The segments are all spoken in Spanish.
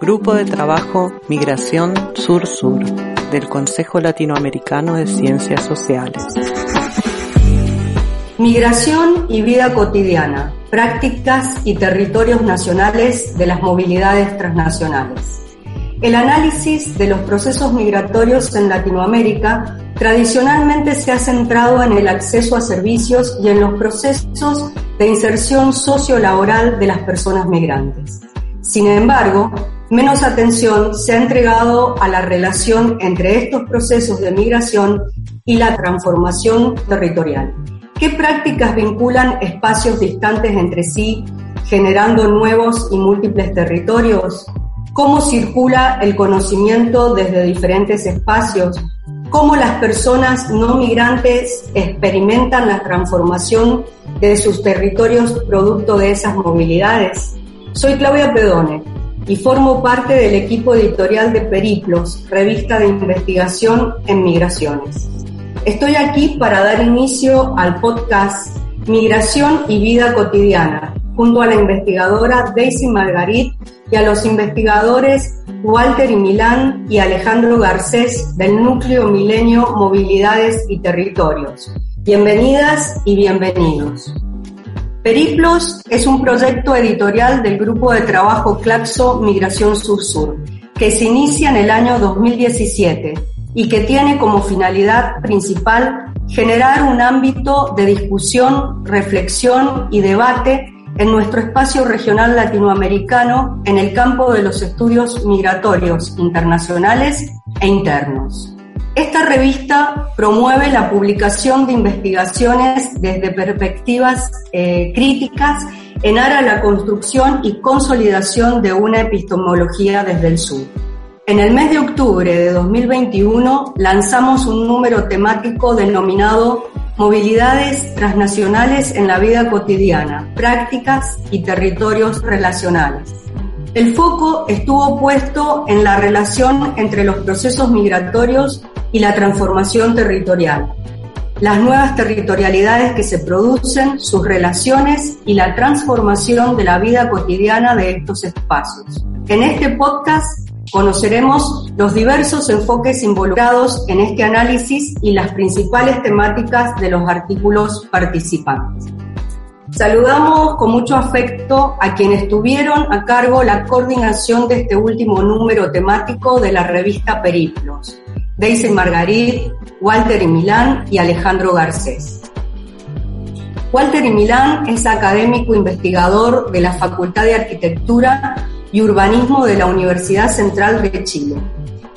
Grupo de Trabajo Migración Sur-Sur del Consejo Latinoamericano de Ciencias Sociales. Migración y vida cotidiana, prácticas y territorios nacionales de las movilidades transnacionales. El análisis de los procesos migratorios en Latinoamérica tradicionalmente se ha centrado en el acceso a servicios y en los procesos de inserción sociolaboral de las personas migrantes. Sin embargo, menos atención se ha entregado a la relación entre estos procesos de migración y la transformación territorial. ¿Qué prácticas vinculan espacios distantes entre sí, generando nuevos y múltiples territorios? ¿Cómo circula el conocimiento desde diferentes espacios? ¿Cómo las personas no migrantes experimentan la transformación de sus territorios producto de esas movilidades? Soy Claudia Pedone y formo parte del equipo editorial de Periplos, revista de investigación en migraciones. Estoy aquí para dar inicio al podcast Migración y Vida Cotidiana, junto a la investigadora Daisy Margarit y a los investigadores Walter y Milán y Alejandro Garcés del Núcleo Milenio Movilidades y Territorios. Bienvenidas y bienvenidos. Periplos es un proyecto editorial del grupo de trabajo Claxo Migración Sur-Sur, que se inicia en el año 2017 y que tiene como finalidad principal generar un ámbito de discusión, reflexión y debate en nuestro espacio regional latinoamericano en el campo de los estudios migratorios internacionales e internos. Esta revista promueve la publicación de investigaciones desde perspectivas eh, críticas en aras a la construcción y consolidación de una epistemología desde el sur. En el mes de octubre de 2021 lanzamos un número temático denominado Movilidades transnacionales en la vida cotidiana, prácticas y territorios relacionales. El foco estuvo puesto en la relación entre los procesos migratorios y la transformación territorial, las nuevas territorialidades que se producen, sus relaciones y la transformación de la vida cotidiana de estos espacios. En este podcast conoceremos los diversos enfoques involucrados en este análisis y las principales temáticas de los artículos participantes. Saludamos con mucho afecto a quienes tuvieron a cargo la coordinación de este último número temático de la revista Periplos. Daisy Margarit, Walter y Milán y Alejandro Garcés. Walter y Milán es académico investigador de la Facultad de Arquitectura y Urbanismo de la Universidad Central de Chile.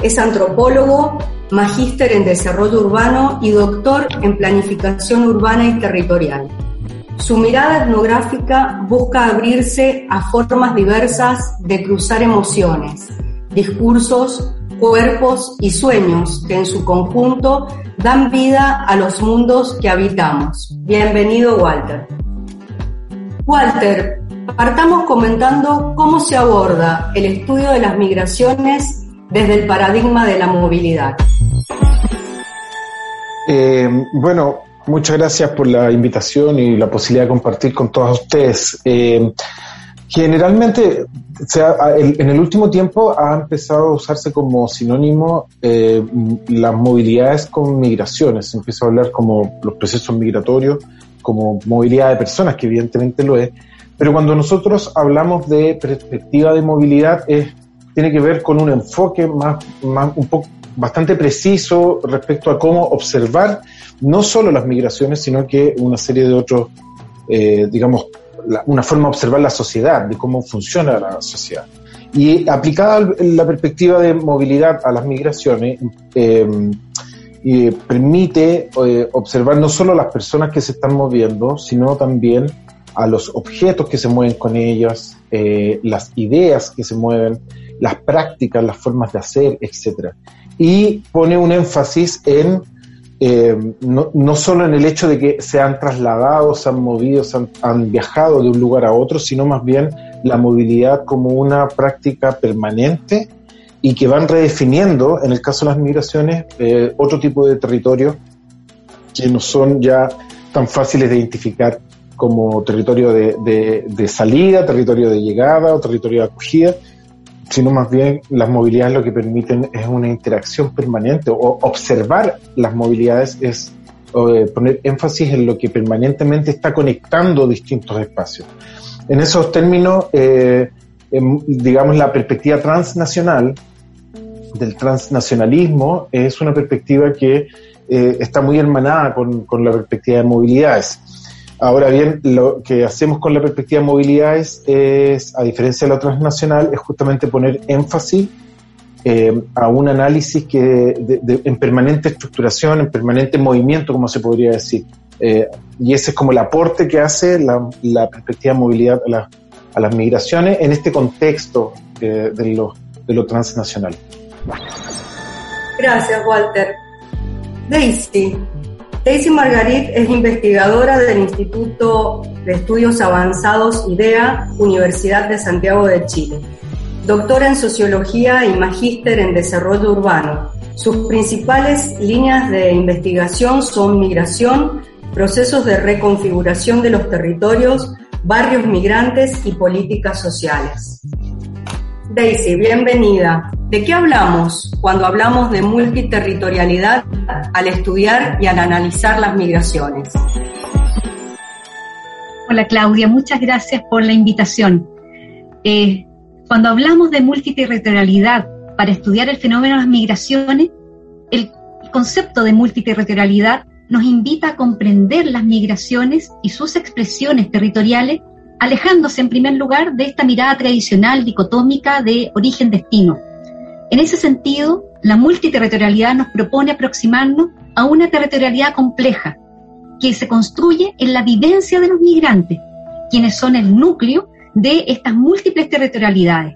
Es antropólogo, magíster en desarrollo urbano y doctor en planificación urbana y territorial. Su mirada etnográfica busca abrirse a formas diversas de cruzar emociones, discursos, cuerpos y sueños que en su conjunto dan vida a los mundos que habitamos. Bienvenido, Walter. Walter, partamos comentando cómo se aborda el estudio de las migraciones desde el paradigma de la movilidad. Eh, bueno, muchas gracias por la invitación y la posibilidad de compartir con todos ustedes. Eh, Generalmente, en el último tiempo ha empezado a usarse como sinónimo eh, las movilidades con migraciones. Se empieza a hablar como los procesos migratorios, como movilidad de personas, que evidentemente lo es. Pero cuando nosotros hablamos de perspectiva de movilidad, es, tiene que ver con un enfoque más, un poco bastante preciso respecto a cómo observar no solo las migraciones, sino que una serie de otros, eh, digamos, una forma de observar la sociedad, de cómo funciona la sociedad. Y aplicada la perspectiva de movilidad a las migraciones, em, permite eh, observar no solo las personas que se están moviendo, sino también a los objetos que se mueven con ellas, eh, las ideas que se mueven, las prácticas, las formas de hacer, etc. Y pone un énfasis en eh, no, no, solo en el hecho de que se han trasladado, se han movido, se han, viajado de un lugar a otro, sino más bien la movilidad como una práctica permanente y que van redefiniendo, en el caso de las migraciones, eh, otro tipo de territorio que no son ya tan fáciles de identificar como territorio de, de, salida, territorio de llegada o territorio de acogida, sino más bien las movilidades lo que permiten es una interacción permanente o observar las movilidades es eh, poner énfasis en lo que permanentemente está conectando distintos espacios. En esos términos, eh, digamos, la perspectiva transnacional del transnacionalismo es una perspectiva que eh, está muy hermanada con, con, la perspectiva de movilidades. Ahora bien, lo que hacemos con la perspectiva de movilidades es, a diferencia de la transnacional, es justamente poner énfasis eh, a un análisis que en permanente estructuración, en permanente movimiento, como se podría decir. Eh, y ese es como el aporte que hace la, la perspectiva de movilidad a, a, las migraciones en este contexto eh, de, lo, de lo transnacional. Gracias, Walter. Daisy, Daisy Margarit es investigadora del Instituto de Estudios Avanzados IDEA, Universidad de Santiago de Chile. Doctora en Sociología y Magíster en Desarrollo Urbano. Sus principales líneas de investigación son migración, procesos de reconfiguración de los territorios, barrios migrantes y políticas sociales. Daisy, bienvenida. ¿De qué hablamos cuando hablamos de multiterritorialidad al estudiar y al analizar las migraciones? Hola Claudia, muchas gracias por la invitación. Eh, cuando hablamos de multiterritorialidad para estudiar el fenómeno de las migraciones, el concepto de multiterritorialidad nos invita a comprender las migraciones y sus expresiones territoriales alejándose en primer lugar de esta mirada tradicional dicotómica de origen-destino. En ese sentido, la multiterritorialidad nos propone aproximarnos a una territorialidad compleja que se construye en la vivencia de los migrantes, quienes son el núcleo de estas múltiples territorialidades.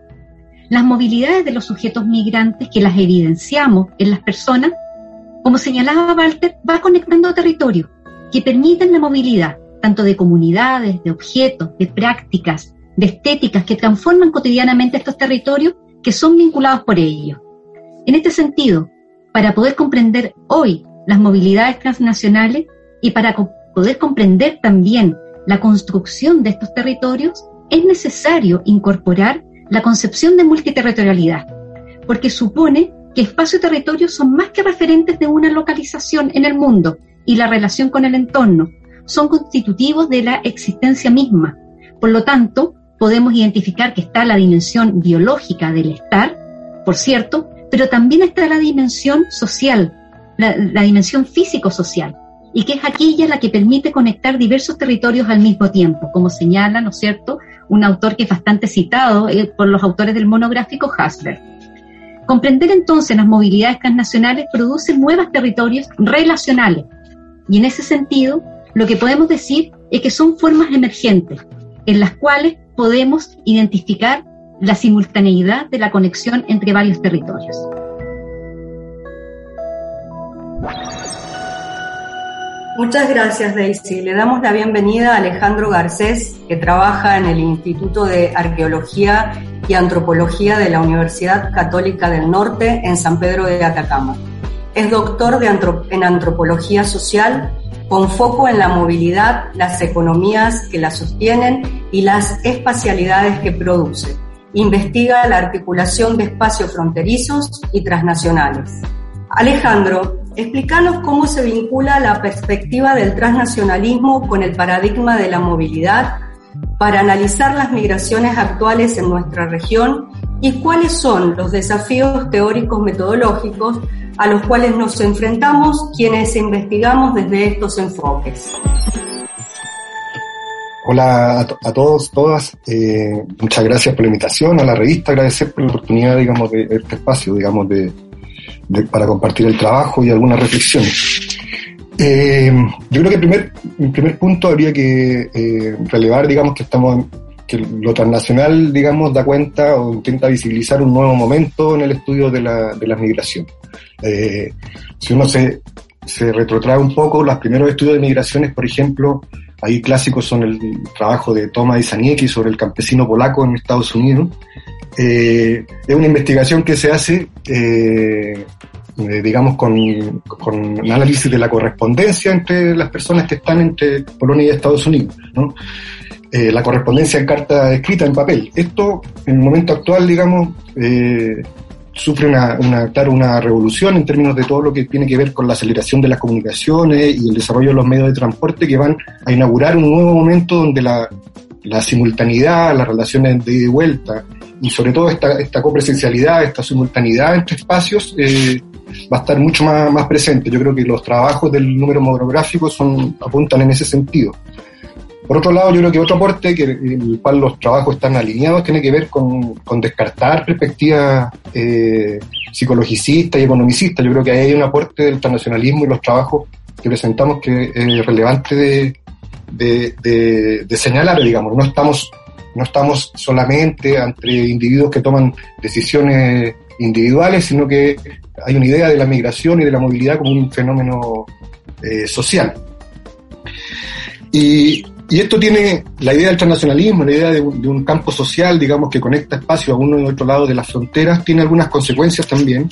Las movilidades de los sujetos migrantes que las evidenciamos en las personas, como señalaba Walter, va conectando territorios que permiten la movilidad tanto de comunidades, de objetos, de prácticas, de estéticas que transforman cotidianamente estos territorios que son vinculados por ellos. En este sentido, para poder comprender hoy las movilidades transnacionales y para poder comprender también la construcción de estos territorios, es necesario incorporar la concepción de multiterritorialidad, porque supone que espacio y territorio son más que referentes de una localización en el mundo y la relación con el entorno, son constitutivos de la existencia misma. Por lo tanto, podemos identificar que está la dimensión biológica del estar, por cierto, pero también está la dimensión social, la, dimensión físico-social, y que es aquella la que permite conectar diversos territorios al mismo tiempo, como señala, ¿no es cierto?, un autor que es bastante citado eh, por los autores del monográfico Hasler. Comprender entonces las movilidades transnacionales produce nuevos territorios relacionales, y en ese sentido lo que podemos decir es que son formas emergentes en las cuales podemos identificar la simultaneidad de la conexión entre varios territorios. Muchas gracias, Daisy. Le damos la bienvenida a Alejandro Garcés, que trabaja en el Instituto de Arqueología y Antropología de la Universidad Católica del Norte en San Pedro de Atacama. Es doctor en Antropología Social con foco en la movilidad, las economías que la sostienen y las espacialidades que produce. Investiga la articulación de espacios fronterizos y transnacionales. Alejandro, explícanos cómo se vincula la perspectiva del transnacionalismo con el paradigma de la movilidad para analizar las migraciones actuales en nuestra región y cuáles son los desafíos teóricos metodológicos a los cuales nos enfrentamos quienes investigamos desde estos enfoques. Hola a, todos, todas. Eh, muchas gracias por la invitación a la revista, agradecer por la oportunidad, digamos, de, este espacio, digamos, de, para compartir el trabajo y algunas reflexiones. Eh, yo creo que primer, en primer punto habría que eh, relevar, digamos, que estamos que lo transnacional, digamos, da cuenta o intenta visibilizar un nuevo momento en el estudio de la, de la migración. Eh, si uno se, retrotrae un poco, los primeros estudios de migraciones, por ejemplo, ahí clásicos son el trabajo de Thomas Isaniecki sobre el campesino polaco en Estados Unidos. Eh, es una investigación que se hace eh, digamos, con, con análisis de la correspondencia entre las personas que están entre Polonia y Estados Unidos, ¿no? La correspondencia en carta escrita en papel. Esto, en el momento actual, digamos, sufre una, una, una revolución en términos de todo lo que tiene que ver con la aceleración de las comunicaciones y el desarrollo de los medios de transporte que van a inaugurar un nuevo momento donde la, la simultaneidad, las relaciones de ida y vuelta y sobre todo esta, esta copresencialidad, esta simultaneidad entre espacios eh, va a estar mucho más, más presente. Yo creo que los trabajos del número monográfico son, apuntan en ese sentido. Por otro lado, yo creo que otro aporte, que el cual los trabajos están alineados, tiene que ver con, con descartar perspectivas eh, psicologicistas y economicistas. Yo creo que ahí hay un aporte del internacionalismo y los trabajos que presentamos que es relevante de señalar, digamos. No estamos, no estamos solamente entre individuos que toman decisiones individuales, sino que hay una idea de la migración y de la movilidad como un fenómeno eh, social. Y, y esto tiene la idea del transnacionalismo, la idea de un, campo social, digamos, que conecta espacios a uno y otro lado de las fronteras, tiene algunas consecuencias también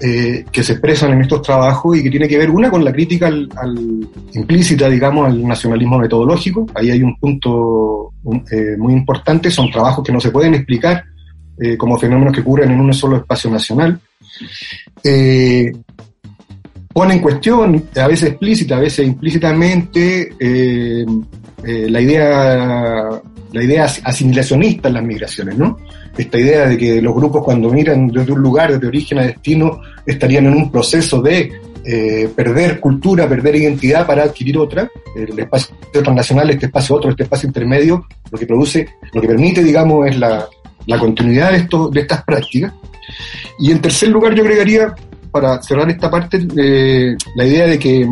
eh, que se expresan en estos trabajos y que tiene que ver una con la crítica al, al implícita, digamos, al nacionalismo metodológico. Ahí hay un punto eh, muy importante, son trabajos que no se pueden explicar eh, como fenómenos que ocurren en un solo espacio nacional. Pone en cuestión, a veces explícita, a veces implícitamente, eh, eh, la idea la idea asimilacionista en las migraciones, ¿no? Esta idea de que los grupos cuando miran desde un lugar, desde origen a destino, estarían en un proceso de eh, perder cultura, perder identidad para adquirir otra. El espacio transnacional, este espacio otro, este espacio intermedio, lo que produce, lo que permite, digamos, es la, la continuidad de, esto, de estas prácticas. Y en tercer lugar, yo agregaría, para cerrar esta parte, eh, la idea de que,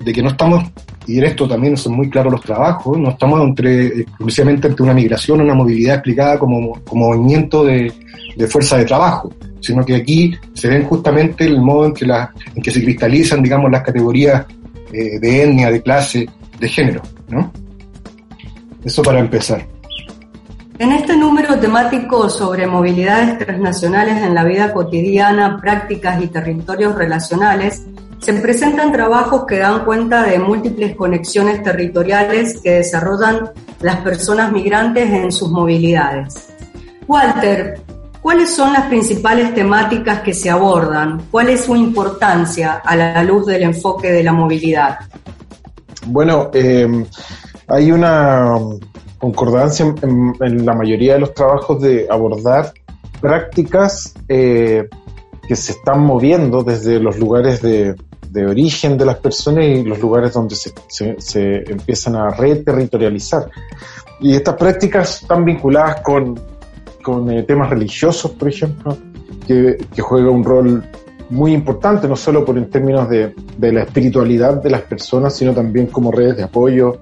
de que no estamos, y en esto también son muy claros los trabajos, no estamos entre, exclusivamente ante una migración, una movilidad explicada como, como movimiento de, de fuerza de trabajo, sino que aquí se ven justamente el modo en que, la, en que se cristalizan, digamos, las categorías eh, de etnia, de clase, de género, ¿no? Eso para empezar. En este número temático sobre movilidades transnacionales en la vida cotidiana, prácticas y territorios relacionales, se presentan trabajos que dan cuenta de múltiples conexiones territoriales que desarrollan las personas migrantes en sus movilidades. Walter, ¿cuáles son las principales temáticas que se abordan? ¿Cuál es su importancia a la luz del enfoque de la movilidad? Bueno, eh, hay una concordancia en, en, la mayoría de los trabajos de abordar prácticas eh, que se están moviendo desde los lugares de, de, origen de las personas y los lugares donde se, se, se empiezan a reterritorializar. Y estas prácticas están vinculadas con, con eh, temas religiosos, por ejemplo, que, que, juega un rol muy importante, no solo por en términos de, de la espiritualidad de las personas, sino también como redes de apoyo,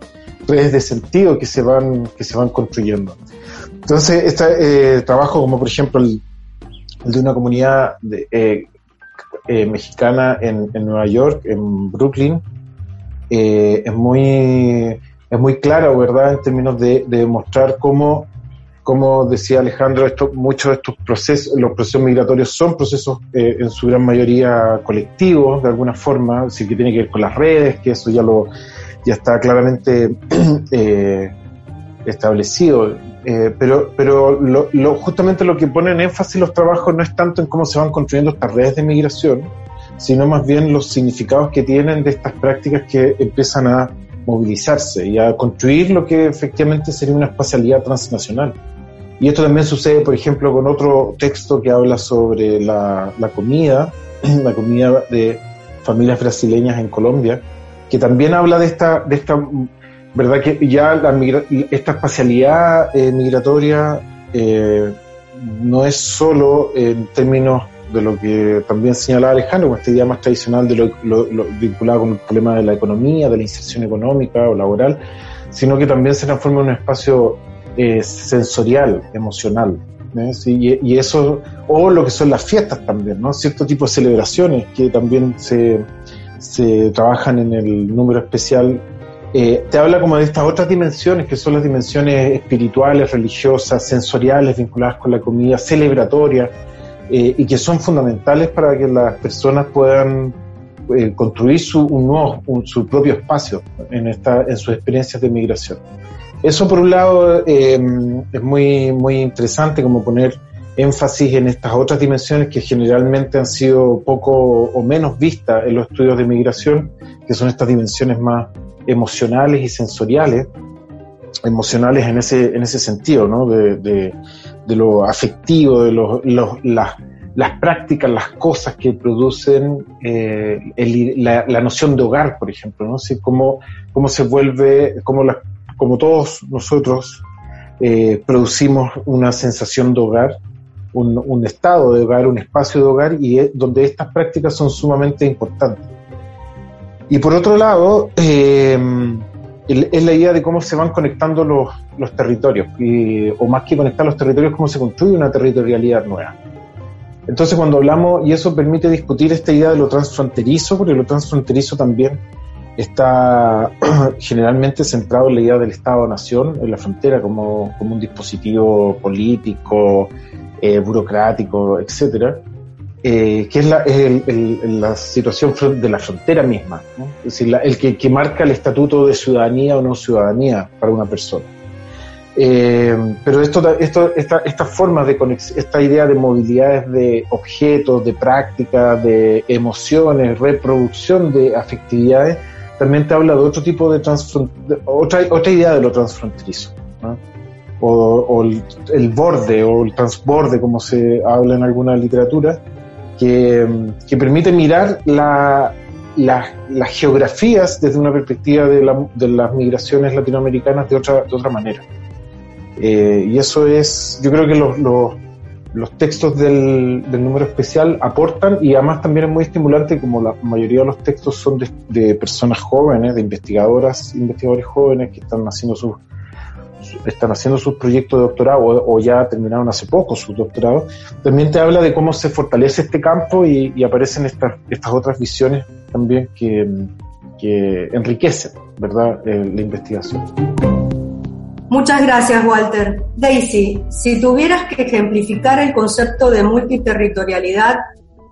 redes de sentido que se van, que se van construyendo. Entonces, este eh, trabajo, como por ejemplo el, el de una comunidad de, eh, eh, mexicana en, en, Nueva York, en Brooklyn, eh, es muy es muy claro, ¿verdad?, en términos de, de mostrar cómo, como decía Alejandro, esto, muchos de estos procesos, los procesos migratorios son procesos eh, en su gran mayoría colectivos, de alguna forma, así que tiene que ver con las redes, que eso ya lo, ya está claramente eh, establecido. Eh, pero pero lo, lo, justamente lo que ponen énfasis los trabajos no es tanto en cómo se van construyendo estas redes de migración, sino más bien los significados que tienen de estas prácticas que empiezan a movilizarse y a construir lo que efectivamente sería una espacialidad transnacional. Y esto también sucede, por ejemplo, con otro texto que habla sobre la, la comida, la comida de familias brasileñas en Colombia, que también habla de esta, de esta verdad que ya la migra esta espacialidad eh, migratoria eh, no es solo en términos de lo que también señalaba Alejandro, esta idea más tradicional de lo, lo, vinculado con el problema de la economía, de la inserción económica o laboral, sino que también se transforma en un espacio eh, sensorial, emocional. y, eso, o lo que son las fiestas también, ¿no? Cierto tipo de celebraciones que también se, se trabajan en el número especial, eh, te habla como de estas otras dimensiones, que son las dimensiones espirituales, religiosas, sensoriales, vinculadas con la comida, celebratorias, eh, y que son fundamentales para que las personas puedan eh, construir su, un nuevo, su propio espacio en, esta, en sus experiencias de migración. Eso por un lado em, es muy, muy interesante como poner énfasis en estas otras dimensiones que generalmente han sido poco o menos vistas en los estudios de migración, que son estas dimensiones más emocionales y sensoriales, emocionales en ese, en ese sentido, ¿no? de, lo afectivo, de los, las, prácticas, las cosas que producen eh, la, noción de hogar, por ejemplo, ¿no? Así cómo, cómo se vuelve, cómo, la, todos nosotros eh, producimos una sensación de hogar, un, estado de hogar, un espacio de hogar, y donde estas prácticas son sumamente importantes. Y por otro lado, eh, es la idea de cómo se van conectando los, los territorios, o más que conectar los territorios, cómo se construye una territorialidad nueva. Entonces cuando hablamos, y eso permite discutir esta idea de lo transfronterizo, porque lo transfronterizo también está generalmente centrado en la idea del Estado-Nación, en la frontera, como, como un dispositivo político, eh, burocrático, etcétera eh, que es la, situación de la frontera misma, es decir, el que, marca el estatuto de ciudadanía o no ciudadanía para una persona. Eh, pero esto, esto, esta, esta forma de conexión, esta idea de movilidades de objetos, de prácticas, de emociones, reproducción de afectividades, también te habla de otro tipo de, otra idea de lo transfronterizo. O, o el, el, borde o el transborde, como se habla en alguna literatura, que, permite mirar la, las geografías desde una perspectiva de, las migraciones latinoamericanas de otra, de otra manera. Eh, y eso es, yo creo que los, los, textos del, número especial aportan y además también es muy estimulante como la mayoría de los textos son de, de personas jóvenes, de investigadoras, investigadores jóvenes que están haciendo sus están haciendo sus proyectos de doctorado o, ya terminaron hace poco sus doctorados, también te habla de cómo se fortalece este campo y, aparecen estas, otras visiones también que, que enriquecen ¿verdad? Eh, la investigación. Muchas gracias, Walter. Daisy, si tuvieras que ejemplificar el concepto de multiterritorialidad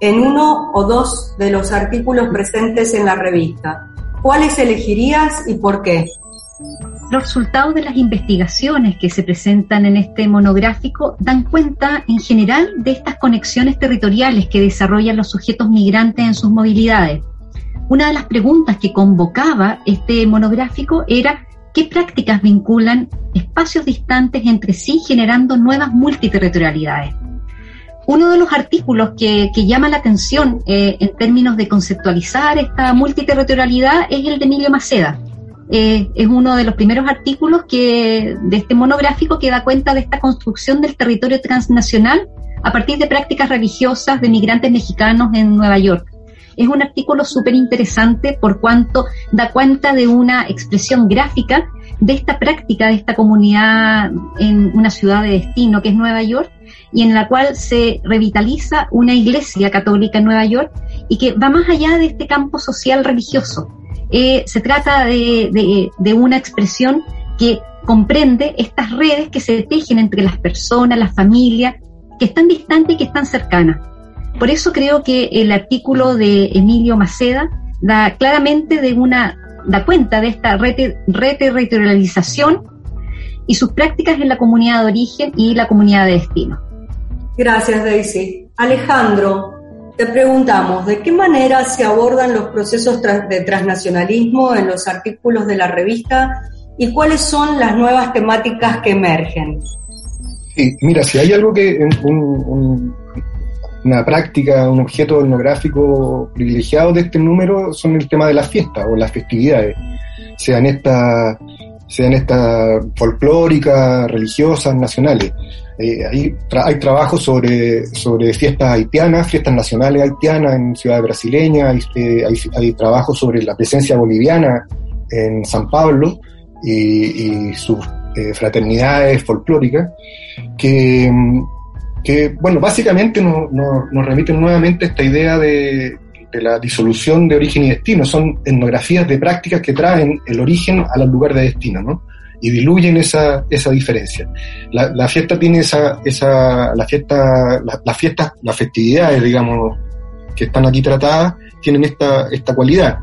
en uno o dos de los artículos presentes en la revista, ¿cuáles elegirías y por qué? Los resultados de las investigaciones que se presentan en este monográfico dan cuenta en general de estas conexiones territoriales que desarrollan los sujetos migrantes en sus movilidades. Una de las preguntas que convocaba este monográfico era qué prácticas vinculan espacios distantes entre sí generando nuevas multiterritorialidades. Uno de los artículos que, llama la atención eh, en términos de conceptualizar esta multiterritorialidad es el de Emilio Maceda, eh, es uno de los primeros artículos que, de este monográfico que da cuenta de esta construcción del territorio transnacional a partir de prácticas religiosas de migrantes mexicanos en Nueva York. Es un artículo súper interesante por cuanto da cuenta de una expresión gráfica de esta práctica de esta comunidad en una ciudad de destino que es Nueva York y en la cual se revitaliza una iglesia católica en Nueva York y que va más allá de este campo social religioso eh, se trata de, una expresión que comprende estas redes que se tejen entre las personas, las familias, que están distantes y que están cercanas. Por eso creo que el artículo de Emilio Maceda da claramente de una, da cuenta de esta reterritorialización y sus prácticas en la comunidad de origen y la comunidad de destino. Gracias, Daisy. Alejandro, te preguntamos, ¿de qué manera se abordan los procesos de transnacionalismo en los artículos de la revista y cuáles son las nuevas temáticas que emergen? Sí, mira, si hay algo que una práctica, un objeto etnográfico privilegiado de este número son el tema de las fiestas o las festividades, sean estas sean estas folclóricas, religiosas, nacionales. Eh, hay, trabajos sobre, sobre fiestas haitianas, fiestas nacionales haitianas en ciudades brasileñas, hay, hay trabajos sobre la presencia boliviana en San Pablo y, sus eh, fraternidades folclóricas, que, bueno, básicamente nos, nos remiten nuevamente a esta idea de, de la disolución de origen y destino. Son etnografías de prácticas que traen el origen al lugar de destino, ¿no? y diluyen esa, esa diferencia. La, la fiesta tiene esa, esa la fiesta, la, las fiestas, las festividades, digamos, que están aquí tratadas, tienen esta, esta cualidad.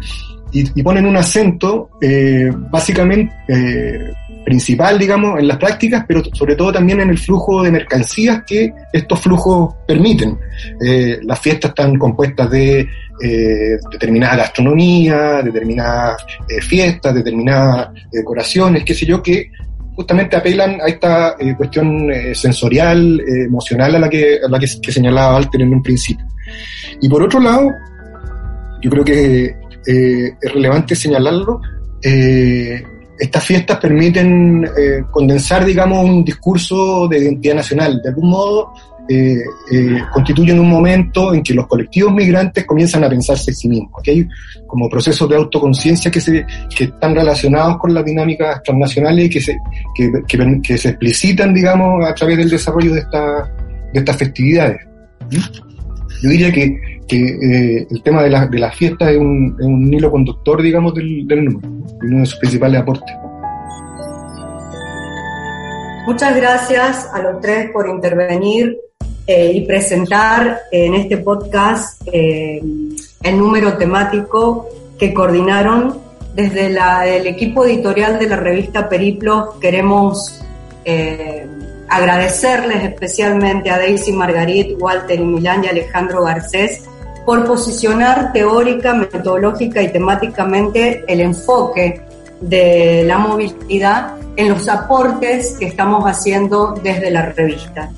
Y, y ponen un acento, eh, básicamente, eh, principal, digamos, en las prácticas, pero sobre todo también en el flujo de mercancías que estos flujos permiten. Eh, las fiestas están compuestas de eh, determinada gastronomía, determinadas eh, fiestas, determinadas decoraciones, qué sé yo, que justamente apelan a esta eh, cuestión eh, sensorial, eh, emocional a la, que, a la que, señalaba Walter en un principio. Y por otro lado, yo creo que eh, es relevante señalarlo, eh, estas fiestas permiten eh, condensar, digamos, un discurso de identidad nacional. De algún modo, eh, eh, constituyen un momento en que los colectivos migrantes comienzan a pensarse en sí mismos. que hay como procesos de autoconciencia que, se, que están relacionados con las dinámicas transnacionales y que se, que, que, que se explicitan, digamos, a través del desarrollo de, esta, de estas festividades. ¿Mm? Yo diría que, que eh, el tema de, la, de las fiestas es un, un hilo conductor, digamos, del, del número, uno de sus principales aportes. Muchas gracias a los tres por intervenir eh, y presentar en este podcast eh, el número temático que coordinaron desde la, el equipo editorial de la revista Periplos. Queremos eh, agradecerles especialmente a Daisy Margarit, Walter y Milán y Alejandro Garcés por posicionar teórica, metodológica y temáticamente el enfoque de la movilidad en los aportes que estamos haciendo desde la revista.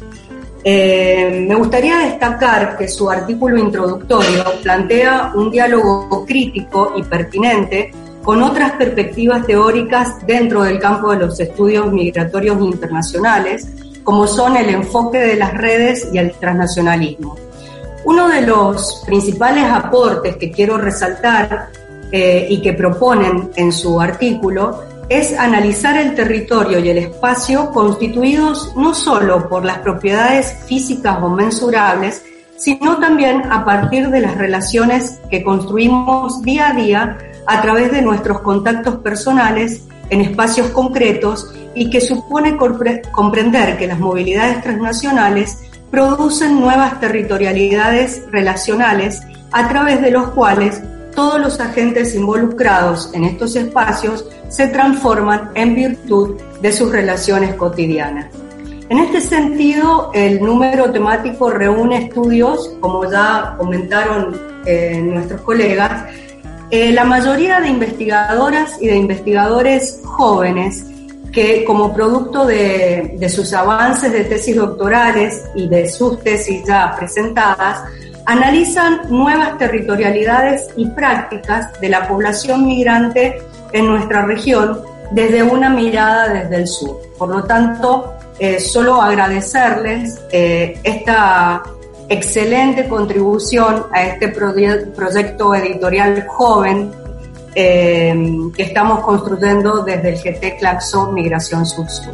Eh, me gustaría destacar que su artículo introductorio plantea un diálogo crítico y pertinente con otras perspectivas teóricas dentro del campo de los estudios migratorios internacionales, como son el enfoque de las redes y el transnacionalismo. Uno de los principales aportes que quiero resaltar eh, y que proponen en su artículo es analizar el territorio y el espacio constituidos no solo por las propiedades físicas o mensurables, sino también a partir de las relaciones que construimos día a día a través de nuestros contactos personales en espacios concretos y que supone comprender que las movilidades transnacionales producen nuevas territorialidades relacionales a través de los cuales todos los agentes involucrados en estos espacios se transforman en virtud de sus relaciones cotidianas. En este sentido, el número temático reúne estudios, como ya comentaron eh, nuestros colegas, eh, la mayoría de investigadoras y de investigadores jóvenes que como producto de, de sus avances de tesis doctorales y de sus tesis ya presentadas, analizan nuevas territorialidades y prácticas de la población migrante en nuestra región desde una mirada desde el sur. Por lo tanto, eh, solo agradecerles eh, esta excelente contribución a este proyecto editorial joven eh, que estamos construyendo desde el GT Claxo Migración Sur-Sur.